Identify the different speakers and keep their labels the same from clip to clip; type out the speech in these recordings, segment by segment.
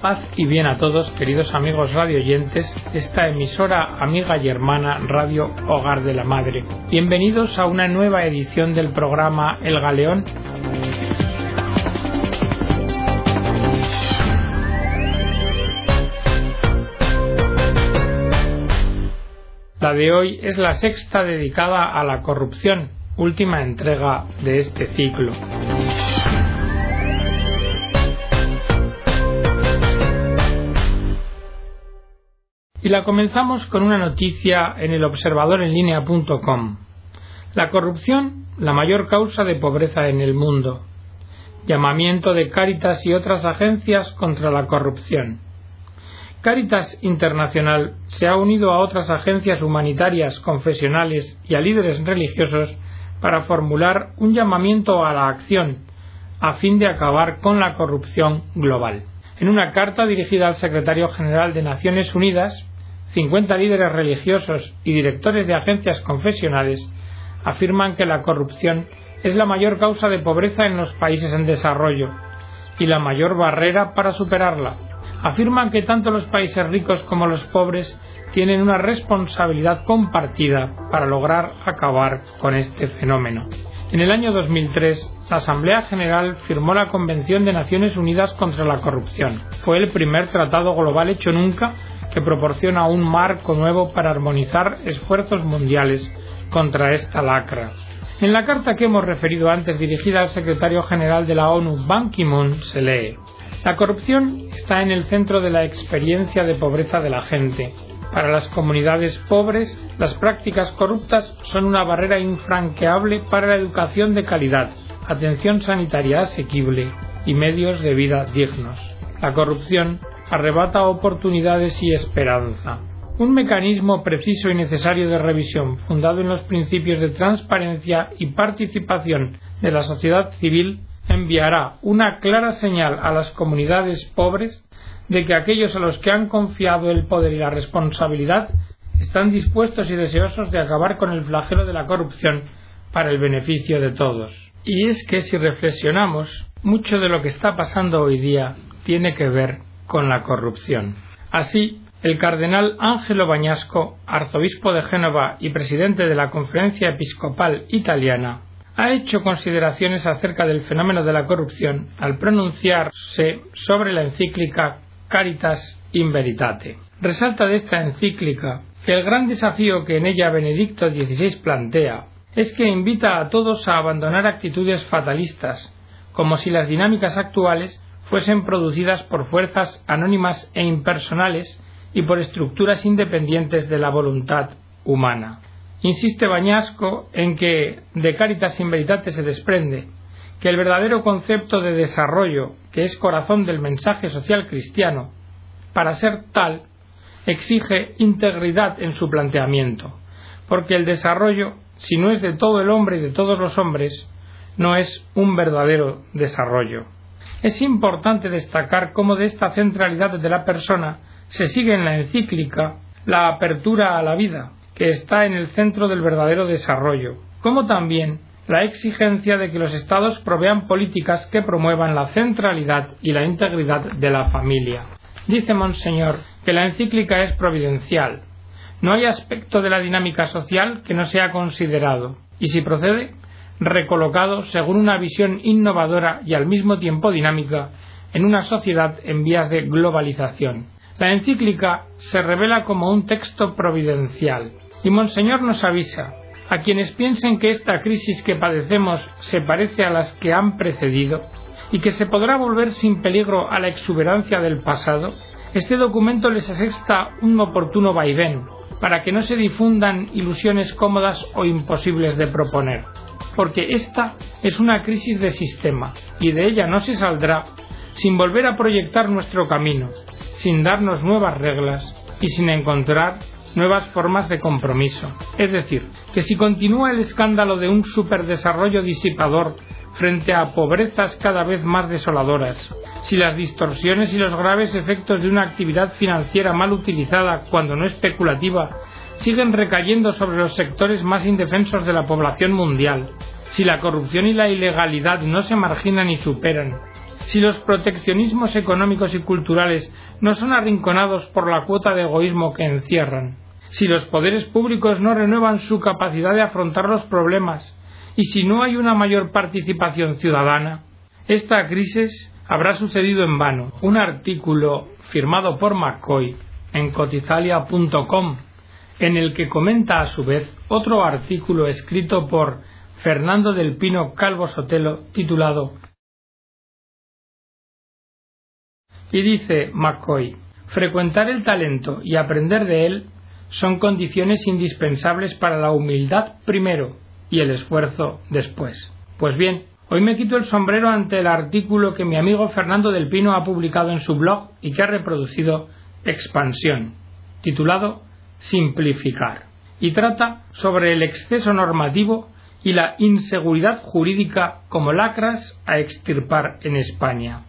Speaker 1: paz y bien a todos, queridos amigos radioyentes, esta emisora amiga y hermana Radio Hogar de la Madre. Bienvenidos a una nueva edición del programa El Galeón. La de hoy es la sexta dedicada a la corrupción, última entrega de este ciclo. Y la comenzamos con una noticia en el observadorenlinea.com. La corrupción, la mayor causa de pobreza en el mundo. Llamamiento de Cáritas y otras agencias contra la corrupción. Cáritas Internacional se ha unido a otras agencias humanitarias, confesionales y a líderes religiosos para formular un llamamiento a la acción a fin de acabar con la corrupción global. En una carta dirigida al secretario general de Naciones Unidas, 50 líderes religiosos y directores de agencias confesionales afirman que la corrupción es la mayor causa de pobreza en los países en desarrollo y la mayor barrera para superarla. Afirman que tanto los países ricos como los pobres tienen una responsabilidad compartida para lograr acabar con este fenómeno. En el año 2003, la Asamblea General firmó la Convención de Naciones Unidas contra la Corrupción. Fue el primer tratado global hecho nunca que proporciona un marco nuevo para armonizar esfuerzos mundiales contra esta lacra. En la carta que hemos referido antes, dirigida al secretario general de la ONU, Ban Ki-moon, se lee La corrupción está en el centro de la experiencia de pobreza de la gente. Para las comunidades pobres, las prácticas corruptas son una barrera infranqueable para la educación de calidad, atención sanitaria asequible y medios de vida dignos. La corrupción arrebata oportunidades y esperanza. Un mecanismo preciso y necesario de revisión, fundado en los principios de transparencia y participación de la sociedad civil, enviará una clara señal a las comunidades pobres de que aquellos a los que han confiado el poder y la responsabilidad están dispuestos y deseosos de acabar con el flagelo de la corrupción para el beneficio de todos. Y es que si reflexionamos, mucho de lo que está pasando hoy día tiene que ver con la corrupción. Así, el cardenal Ángelo Bañasco, arzobispo de Génova y presidente de la Conferencia Episcopal Italiana, ha hecho consideraciones acerca del fenómeno de la corrupción al pronunciarse sobre la encíclica Caritas in Veritate. Resalta de esta encíclica que el gran desafío que en ella Benedicto XVI plantea es que invita a todos a abandonar actitudes fatalistas, como si las dinámicas actuales fuesen producidas por fuerzas anónimas e impersonales y por estructuras independientes de la voluntad humana. Insiste Bañasco en que de Caritas in Veritate se desprende que el verdadero concepto de desarrollo, que es corazón del mensaje social cristiano, para ser tal, exige integridad en su planteamiento, porque el desarrollo, si no es de todo el hombre y de todos los hombres, no es un verdadero desarrollo. Es importante destacar cómo de esta centralidad de la persona se sigue en la encíclica la apertura a la vida, que está en el centro del verdadero desarrollo, como también la exigencia de que los Estados provean políticas que promuevan la centralidad y la integridad de la familia. Dice Monseñor que la encíclica es providencial. No hay aspecto de la dinámica social que no sea considerado, y si procede, recolocado según una visión innovadora y al mismo tiempo dinámica en una sociedad en vías de globalización. La encíclica se revela como un texto providencial y Monseñor nos avisa a quienes piensen que esta crisis que padecemos se parece a las que han precedido y que se podrá volver sin peligro a la exuberancia del pasado, este documento les asesta un oportuno vaivén para que no se difundan ilusiones cómodas o imposibles de proponer porque esta es una crisis de sistema y de ella no se saldrá sin volver a proyectar nuestro camino, sin darnos nuevas reglas y sin encontrar nuevas formas de compromiso. Es decir, que si continúa el escándalo de un superdesarrollo disipador frente a pobrezas cada vez más desoladoras, si las distorsiones y los graves efectos de una actividad financiera mal utilizada cuando no especulativa siguen recayendo sobre los sectores más indefensos de la población mundial, si la corrupción y la ilegalidad no se marginan y superan, si los proteccionismos económicos y culturales no son arrinconados por la cuota de egoísmo que encierran, si los poderes públicos no renuevan su capacidad de afrontar los problemas y si no hay una mayor participación ciudadana, esta crisis habrá sucedido en vano. Un artículo firmado por McCoy en cotizalia.com en el que comenta a su vez otro artículo escrito por Fernando del Pino Calvo Sotelo titulado y dice McCoy frecuentar el talento y aprender de él son condiciones indispensables para la humildad primero y el esfuerzo después. Pues bien, hoy me quito el sombrero ante el artículo que mi amigo Fernando del Pino ha publicado en su blog y que ha reproducido Expansión, titulado Simplificar, y trata sobre el exceso normativo y la inseguridad jurídica como lacras a extirpar en España.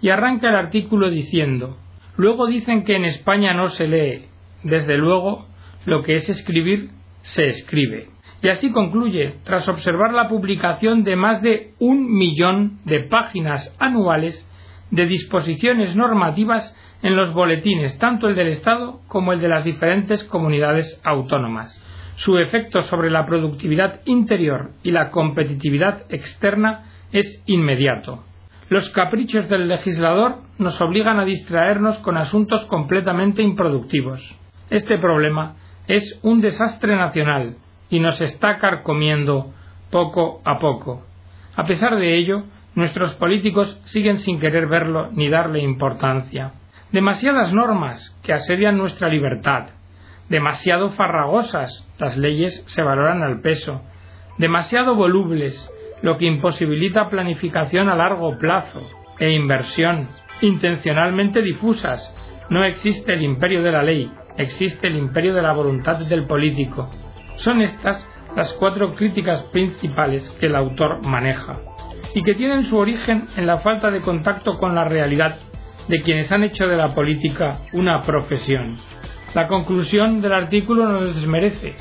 Speaker 1: Y arranca el artículo diciendo Luego dicen que en España no se lee. Desde luego, lo que es escribir, se escribe. Y así concluye, tras observar la publicación de más de un millón de páginas anuales de disposiciones normativas en los boletines, tanto el del Estado como el de las diferentes comunidades autónomas. Su efecto sobre la productividad interior y la competitividad externa es inmediato. Los caprichos del legislador nos obligan a distraernos con asuntos completamente improductivos. Este problema es un desastre nacional y nos está carcomiendo poco a poco. A pesar de ello, nuestros políticos siguen sin querer verlo ni darle importancia. Demasiadas normas que asedian nuestra libertad, demasiado farragosas, las leyes se valoran al peso, demasiado volubles, lo que imposibilita planificación a largo plazo e inversión, intencionalmente difusas. No existe el imperio de la ley, existe el imperio de la voluntad del político. Son estas las cuatro críticas principales que el autor maneja y que tienen su origen en la falta de contacto con la realidad de quienes han hecho de la política una profesión. La conclusión del artículo no les desmerece.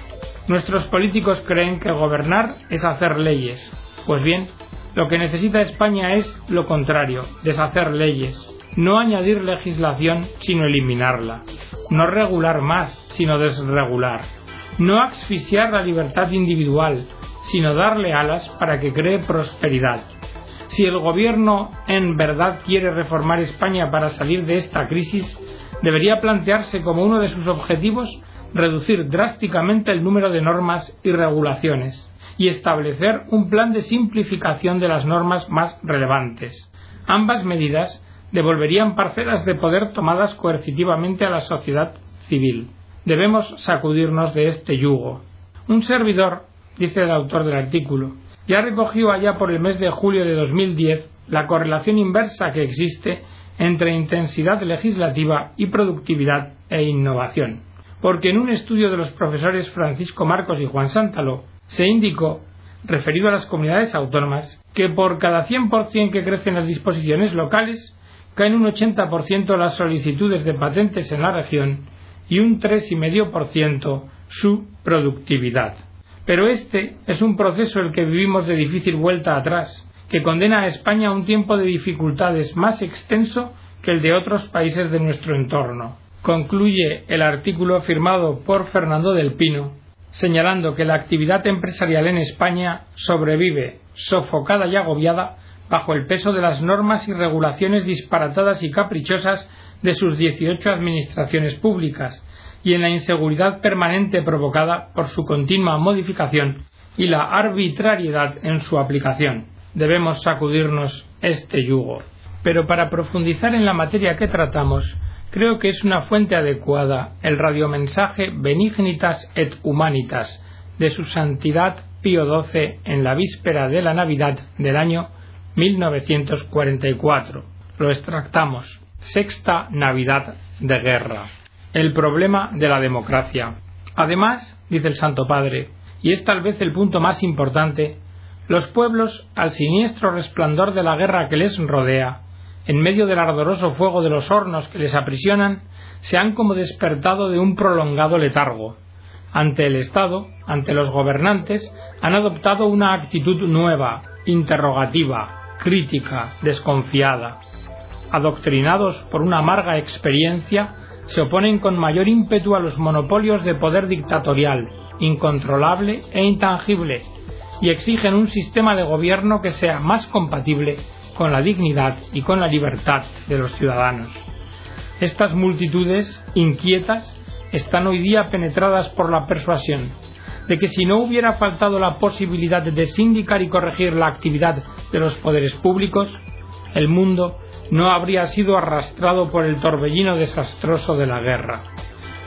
Speaker 1: Nuestros políticos creen que gobernar es hacer leyes. Pues bien, lo que necesita España es lo contrario, deshacer leyes, no añadir legislación, sino eliminarla, no regular más, sino desregular, no asfixiar la libertad individual, sino darle alas para que cree prosperidad. Si el Gobierno en verdad quiere reformar España para salir de esta crisis, debería plantearse como uno de sus objetivos reducir drásticamente el número de normas y regulaciones y establecer un plan de simplificación de las normas más relevantes. Ambas medidas devolverían parcelas de poder tomadas coercitivamente a la sociedad civil. Debemos sacudirnos de este yugo. Un servidor, dice el autor del artículo, ya recogió allá por el mes de julio de 2010 la correlación inversa que existe entre intensidad legislativa y productividad e innovación. Porque en un estudio de los profesores Francisco Marcos y Juan Sántalo se indicó, referido a las comunidades autónomas, que por cada 100% que crecen las disposiciones locales, caen un 80% las solicitudes de patentes en la región y un 3,5% su productividad. Pero este es un proceso el que vivimos de difícil vuelta atrás, que condena a España a un tiempo de dificultades más extenso que el de otros países de nuestro entorno. Concluye el artículo firmado por Fernando del Pino, señalando que la actividad empresarial en España sobrevive, sofocada y agobiada, bajo el peso de las normas y regulaciones disparatadas y caprichosas de sus 18 administraciones públicas y en la inseguridad permanente provocada por su continua modificación y la arbitrariedad en su aplicación debemos sacudirnos este yugo. Pero para profundizar en la materia que tratamos, creo que es una fuente adecuada el radiomensaje Benignitas et Humanitas de su Santidad Pío XII en la víspera de la Navidad del año 1944. Lo extractamos. Sexta Navidad de Guerra. El problema de la democracia. Además, dice el Santo Padre, y es tal vez el punto más importante, los pueblos, al siniestro resplandor de la guerra que les rodea, en medio del ardoroso fuego de los hornos que les aprisionan, se han como despertado de un prolongado letargo. Ante el Estado, ante los gobernantes, han adoptado una actitud nueva, interrogativa, crítica, desconfiada. adoctrinados por una amarga experiencia, se oponen con mayor ímpetu a los monopolios de poder dictatorial, incontrolable e intangible, y exigen un sistema de gobierno que sea más compatible con la dignidad y con la libertad de los ciudadanos. Estas multitudes inquietas están hoy día penetradas por la persuasión de que si no hubiera faltado la posibilidad de sindicar y corregir la actividad de los poderes públicos, el mundo no habría sido arrastrado por el torbellino desastroso de la guerra.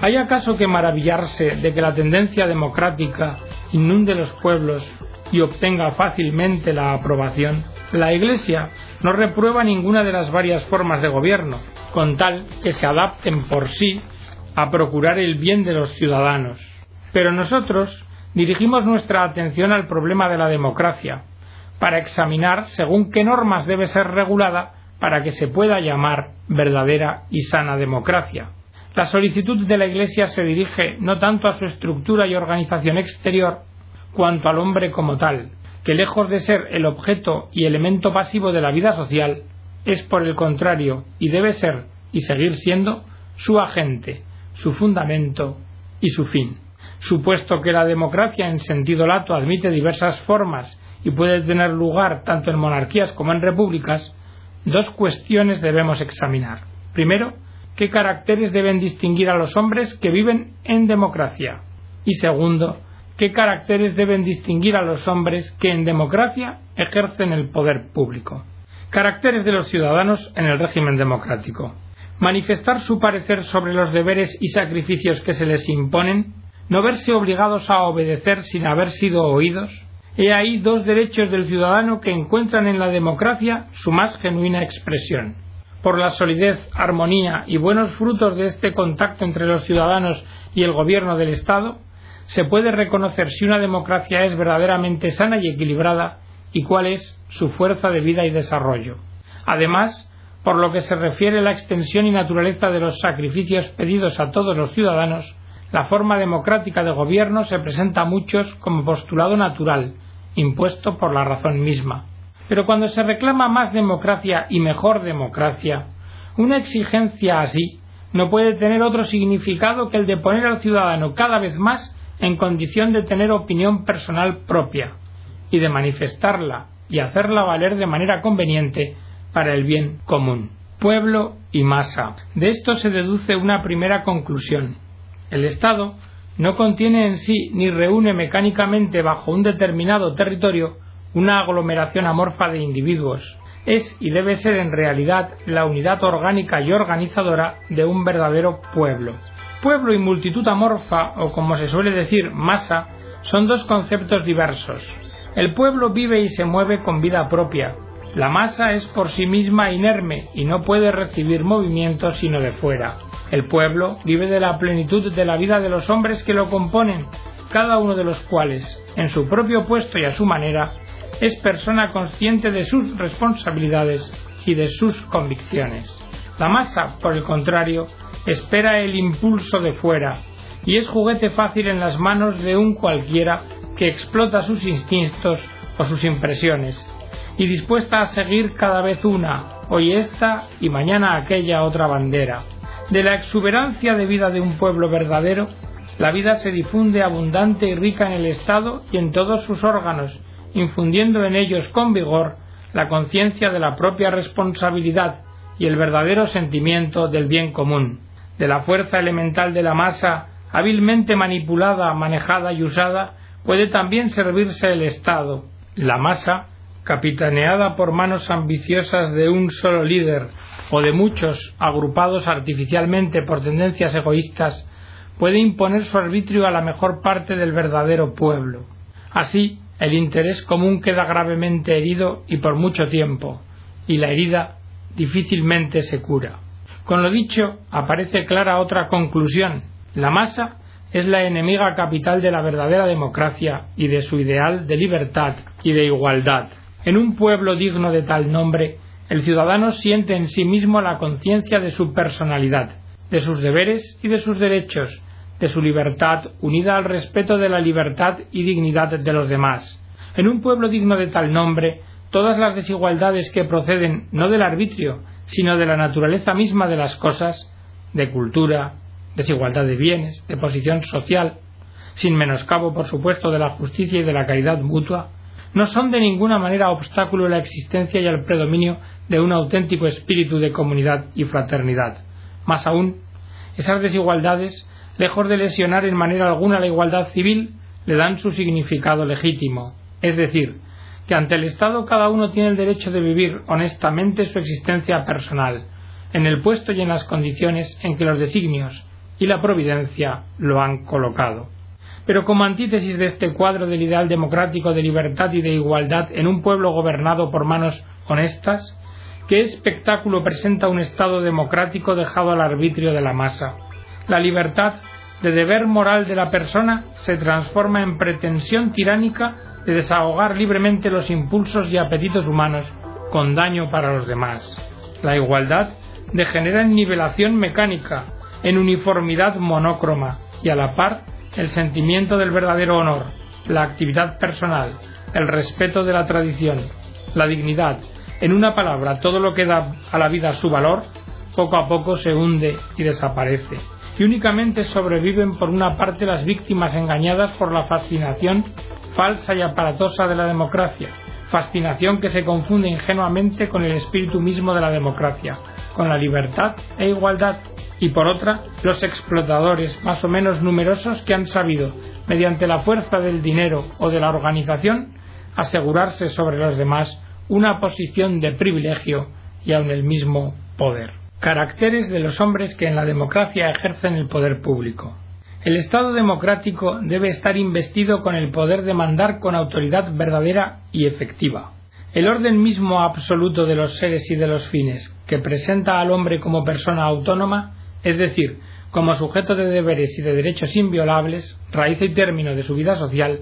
Speaker 1: ¿Hay acaso que maravillarse de que la tendencia democrática inunde los pueblos y obtenga fácilmente la aprobación? La Iglesia no reprueba ninguna de las varias formas de gobierno, con tal que se adapten por sí a procurar el bien de los ciudadanos. Pero nosotros dirigimos nuestra atención al problema de la democracia, para examinar según qué normas debe ser regulada para que se pueda llamar verdadera y sana democracia. La solicitud de la Iglesia se dirige no tanto a su estructura y organización exterior, cuanto al hombre como tal, que lejos de ser el objeto y elemento pasivo de la vida social, es por el contrario, y debe ser y seguir siendo, su agente, su fundamento y su fin. Supuesto que la democracia en sentido lato admite diversas formas y puede tener lugar tanto en monarquías como en repúblicas, dos cuestiones debemos examinar. Primero, qué caracteres deben distinguir a los hombres que viven en democracia. Y segundo, qué caracteres deben distinguir a los hombres que en democracia ejercen el poder público. Caracteres de los ciudadanos en el régimen democrático. Manifestar su parecer sobre los deberes y sacrificios que se les imponen, no verse obligados a obedecer sin haber sido oídos, He ahí dos derechos del ciudadano que encuentran en la democracia su más genuina expresión. Por la solidez, armonía y buenos frutos de este contacto entre los ciudadanos y el gobierno del Estado, se puede reconocer si una democracia es verdaderamente sana y equilibrada y cuál es su fuerza de vida y desarrollo. Además, por lo que se refiere a la extensión y naturaleza de los sacrificios pedidos a todos los ciudadanos, la forma democrática de gobierno se presenta a muchos como postulado natural, impuesto por la razón misma. Pero cuando se reclama más democracia y mejor democracia, una exigencia así no puede tener otro significado que el de poner al ciudadano cada vez más en condición de tener opinión personal propia y de manifestarla y hacerla valer de manera conveniente para el bien común. Pueblo y masa. De esto se deduce una primera conclusión. El Estado no contiene en sí ni reúne mecánicamente bajo un determinado territorio una aglomeración amorfa de individuos. Es y debe ser en realidad la unidad orgánica y organizadora de un verdadero pueblo. Pueblo y multitud amorfa, o como se suele decir, masa, son dos conceptos diversos. El pueblo vive y se mueve con vida propia. La masa es por sí misma inerme y no puede recibir movimiento sino de fuera. El pueblo vive de la plenitud de la vida de los hombres que lo componen, cada uno de los cuales, en su propio puesto y a su manera, es persona consciente de sus responsabilidades y de sus convicciones. La masa, por el contrario, espera el impulso de fuera y es juguete fácil en las manos de un cualquiera que explota sus instintos o sus impresiones y dispuesta a seguir cada vez una, hoy esta y mañana aquella otra bandera. De la exuberancia de vida de un pueblo verdadero, la vida se difunde abundante y rica en el Estado y en todos sus órganos, infundiendo en ellos con vigor la conciencia de la propia responsabilidad y el verdadero sentimiento del bien común, de la fuerza elemental de la masa, hábilmente manipulada, manejada y usada, puede también servirse el Estado. La masa, capitaneada por manos ambiciosas de un solo líder o de muchos agrupados artificialmente por tendencias egoístas, puede imponer su arbitrio a la mejor parte del verdadero pueblo. Así, el interés común queda gravemente herido y por mucho tiempo, y la herida difícilmente se cura. Con lo dicho, aparece clara otra conclusión. La masa es la enemiga capital de la verdadera democracia y de su ideal de libertad y de igualdad. En un pueblo digno de tal nombre, el ciudadano siente en sí mismo la conciencia de su personalidad, de sus deberes y de sus derechos, de su libertad unida al respeto de la libertad y dignidad de los demás. En un pueblo digno de tal nombre, todas las desigualdades que proceden no del arbitrio, sino de la naturaleza misma de las cosas, de cultura, desigualdad de bienes, de posición social, sin menoscabo, por supuesto, de la justicia y de la caridad mutua, no son de ninguna manera obstáculo a la existencia y al predominio de un auténtico espíritu de comunidad y fraternidad. Más aún, esas desigualdades, lejos de lesionar en manera alguna la igualdad civil, le dan su significado legítimo, es decir, que ante el Estado cada uno tiene el derecho de vivir honestamente su existencia personal, en el puesto y en las condiciones en que los designios y la providencia lo han colocado. Pero como antítesis de este cuadro del ideal democrático de libertad y de igualdad en un pueblo gobernado por manos honestas, ¿qué espectáculo presenta un Estado democrático dejado al arbitrio de la masa? La libertad de deber moral de la persona se transforma en pretensión tiránica de desahogar libremente los impulsos y apetitos humanos con daño para los demás. La igualdad degenera en nivelación mecánica, en uniformidad monócroma y a la par el sentimiento del verdadero honor, la actividad personal, el respeto de la tradición, la dignidad, en una palabra, todo lo que da a la vida su valor, poco a poco se hunde y desaparece. Y únicamente sobreviven por una parte las víctimas engañadas por la fascinación falsa y aparatosa de la democracia, fascinación que se confunde ingenuamente con el espíritu mismo de la democracia, con la libertad e igualdad, y por otra, los explotadores más o menos numerosos que han sabido, mediante la fuerza del dinero o de la organización, asegurarse sobre los demás una posición de privilegio y aun el mismo poder. Caracteres de los hombres que en la democracia ejercen el poder público. El Estado democrático debe estar investido con el poder de mandar con autoridad verdadera y efectiva. El orden mismo absoluto de los seres y de los fines, que presenta al hombre como persona autónoma, es decir, como sujeto de deberes y de derechos inviolables, raíz y término de su vida social,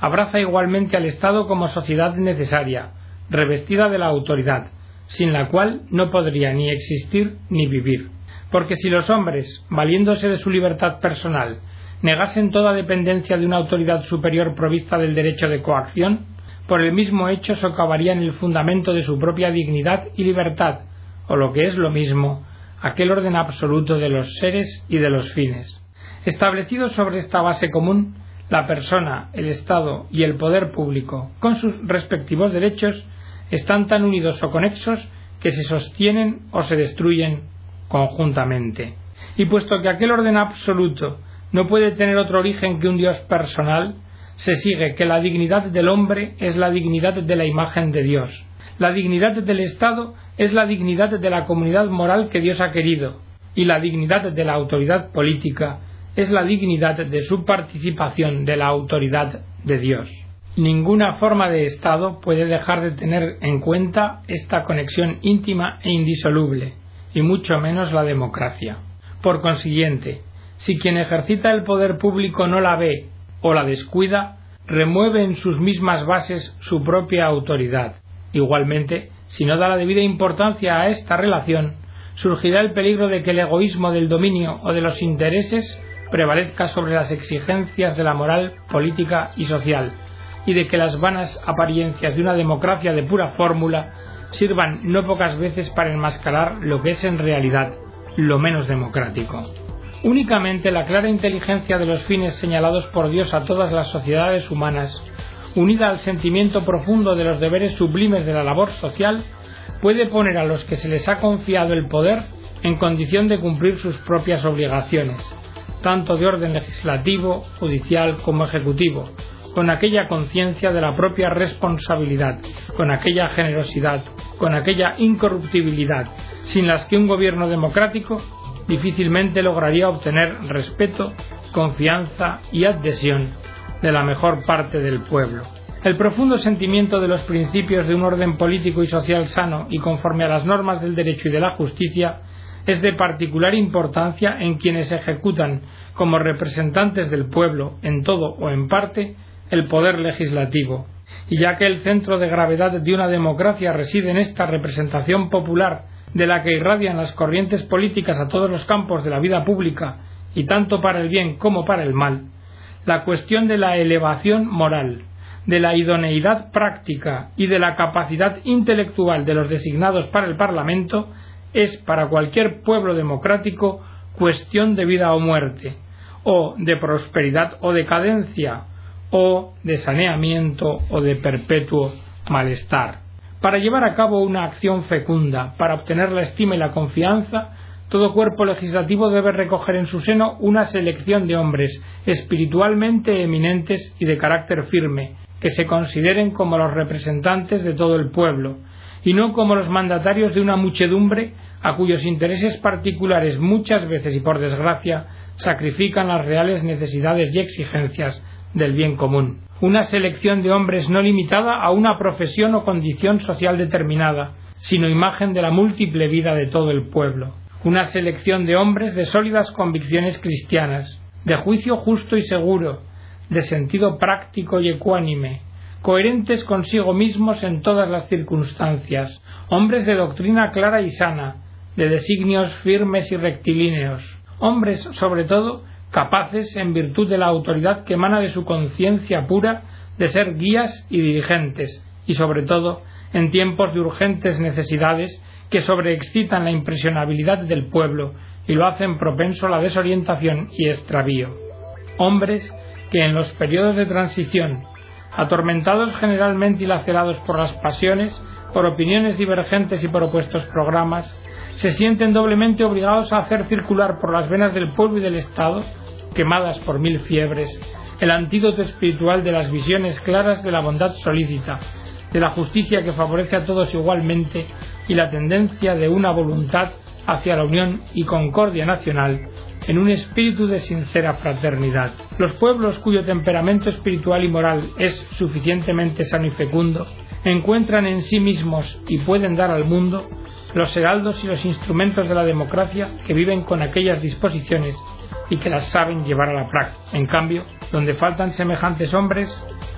Speaker 1: abraza igualmente al Estado como sociedad necesaria, revestida de la autoridad, sin la cual no podría ni existir ni vivir. Porque si los hombres, valiéndose de su libertad personal, negasen toda dependencia de una autoridad superior provista del derecho de coacción, por el mismo hecho socavarían el fundamento de su propia dignidad y libertad, o lo que es lo mismo, aquel orden absoluto de los seres y de los fines. Establecido sobre esta base común, la persona, el Estado y el poder público, con sus respectivos derechos, están tan unidos o conexos que se sostienen o se destruyen conjuntamente. Y puesto que aquel orden absoluto no puede tener otro origen que un Dios personal, se sigue que la dignidad del hombre es la dignidad de la imagen de Dios. La dignidad del Estado es la dignidad de la comunidad moral que Dios ha querido, y la dignidad de la autoridad política es la dignidad de su participación de la autoridad de Dios. Ninguna forma de Estado puede dejar de tener en cuenta esta conexión íntima e indisoluble, y mucho menos la democracia. Por consiguiente, si quien ejercita el poder público no la ve o la descuida, remueve en sus mismas bases su propia autoridad. Igualmente, si no da la debida importancia a esta relación, surgirá el peligro de que el egoísmo del dominio o de los intereses prevalezca sobre las exigencias de la moral política y social, y de que las vanas apariencias de una democracia de pura fórmula sirvan no pocas veces para enmascarar lo que es en realidad lo menos democrático. Únicamente la clara inteligencia de los fines señalados por Dios a todas las sociedades humanas, unida al sentimiento profundo de los deberes sublimes de la labor social, puede poner a los que se les ha confiado el poder en condición de cumplir sus propias obligaciones, tanto de orden legislativo, judicial como ejecutivo, con aquella conciencia de la propia responsabilidad, con aquella generosidad, con aquella incorruptibilidad, sin las que un gobierno democrático difícilmente lograría obtener respeto, confianza y adhesión de la mejor parte del pueblo. El profundo sentimiento de los principios de un orden político y social sano y conforme a las normas del derecho y de la justicia es de particular importancia en quienes ejecutan como representantes del pueblo, en todo o en parte, el poder legislativo. Y ya que el centro de gravedad de una democracia reside en esta representación popular de la que irradian las corrientes políticas a todos los campos de la vida pública, y tanto para el bien como para el mal, la cuestión de la elevación moral, de la idoneidad práctica y de la capacidad intelectual de los designados para el Parlamento es para cualquier pueblo democrático cuestión de vida o muerte, o de prosperidad o decadencia, o de saneamiento o de perpetuo malestar. Para llevar a cabo una acción fecunda, para obtener la estima y la confianza, todo cuerpo legislativo debe recoger en su seno una selección de hombres espiritualmente eminentes y de carácter firme, que se consideren como los representantes de todo el pueblo, y no como los mandatarios de una muchedumbre a cuyos intereses particulares muchas veces y por desgracia sacrifican las reales necesidades y exigencias del bien común. Una selección de hombres no limitada a una profesión o condición social determinada, sino imagen de la múltiple vida de todo el pueblo. Una selección de hombres de sólidas convicciones cristianas, de juicio justo y seguro, de sentido práctico y ecuánime, coherentes consigo mismos en todas las circunstancias, hombres de doctrina clara y sana, de designios firmes y rectilíneos, hombres, sobre todo, capaces, en virtud de la autoridad que emana de su conciencia pura, de ser guías y dirigentes, y sobre todo, en tiempos de urgentes necesidades que sobreexcitan la impresionabilidad del pueblo y lo hacen propenso a la desorientación y extravío. Hombres que en los periodos de transición, atormentados generalmente y lacerados por las pasiones, por opiniones divergentes y por opuestos programas, se sienten doblemente obligados a hacer circular por las venas del pueblo y del Estado, quemadas por mil fiebres, el antídoto espiritual de las visiones claras de la bondad solícita, de la justicia que favorece a todos igualmente y la tendencia de una voluntad hacia la unión y concordia nacional en un espíritu de sincera fraternidad. Los pueblos cuyo temperamento espiritual y moral es suficientemente sano y fecundo encuentran en sí mismos y pueden dar al mundo los heraldos y los instrumentos de la democracia que viven con aquellas disposiciones y que las saben llevar a la práctica. En cambio, donde faltan semejantes hombres,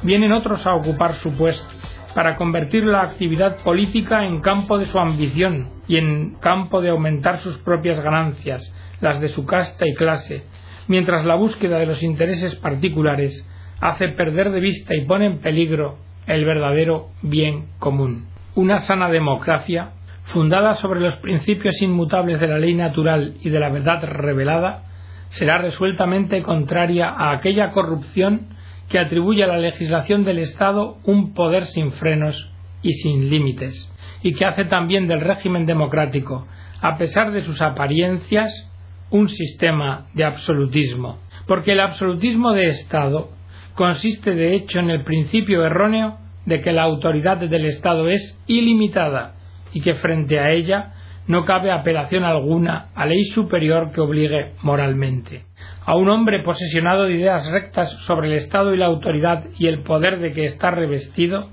Speaker 1: vienen otros a ocupar su puesto, para convertir la actividad política en campo de su ambición y en campo de aumentar sus propias ganancias, las de su casta y clase, mientras la búsqueda de los intereses particulares hace perder de vista y pone en peligro el verdadero bien común. Una sana democracia fundada sobre los principios inmutables de la ley natural y de la verdad revelada, será resueltamente contraria a aquella corrupción que atribuye a la legislación del Estado un poder sin frenos y sin límites, y que hace también del régimen democrático, a pesar de sus apariencias, un sistema de absolutismo, porque el absolutismo de Estado consiste de hecho en el principio erróneo de que la autoridad del Estado es ilimitada y que frente a ella no cabe apelación alguna a ley superior que obligue moralmente. A un hombre posesionado de ideas rectas sobre el Estado y la autoridad y el poder de que está revestido,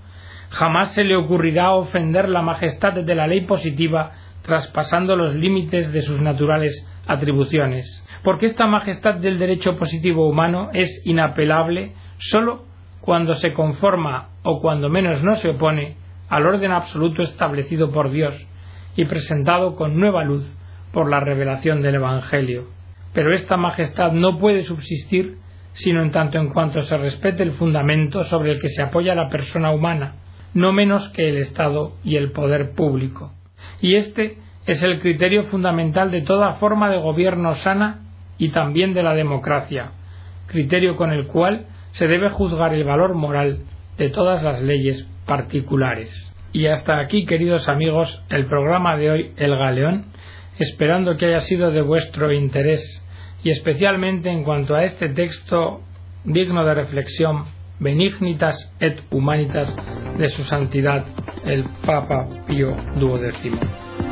Speaker 1: jamás se le ocurrirá ofender la majestad de la ley positiva traspasando los límites de sus naturales atribuciones, porque esta majestad del derecho positivo humano es inapelable sólo cuando se conforma o cuando menos no se opone al orden absoluto establecido por Dios y presentado con nueva luz por la revelación del Evangelio. Pero esta majestad no puede subsistir sino en tanto en cuanto se respete el fundamento sobre el que se apoya la persona humana, no menos que el Estado y el poder público. Y este es el criterio fundamental de toda forma de gobierno sana y también de la democracia, criterio con el cual se debe juzgar el valor moral de todas las leyes particulares. Y hasta aquí, queridos amigos, el programa de hoy, El Galeón, esperando que haya sido de vuestro interés y especialmente en cuanto a este texto digno de reflexión, Benignitas et Humanitas de su santidad el Papa Pío XII.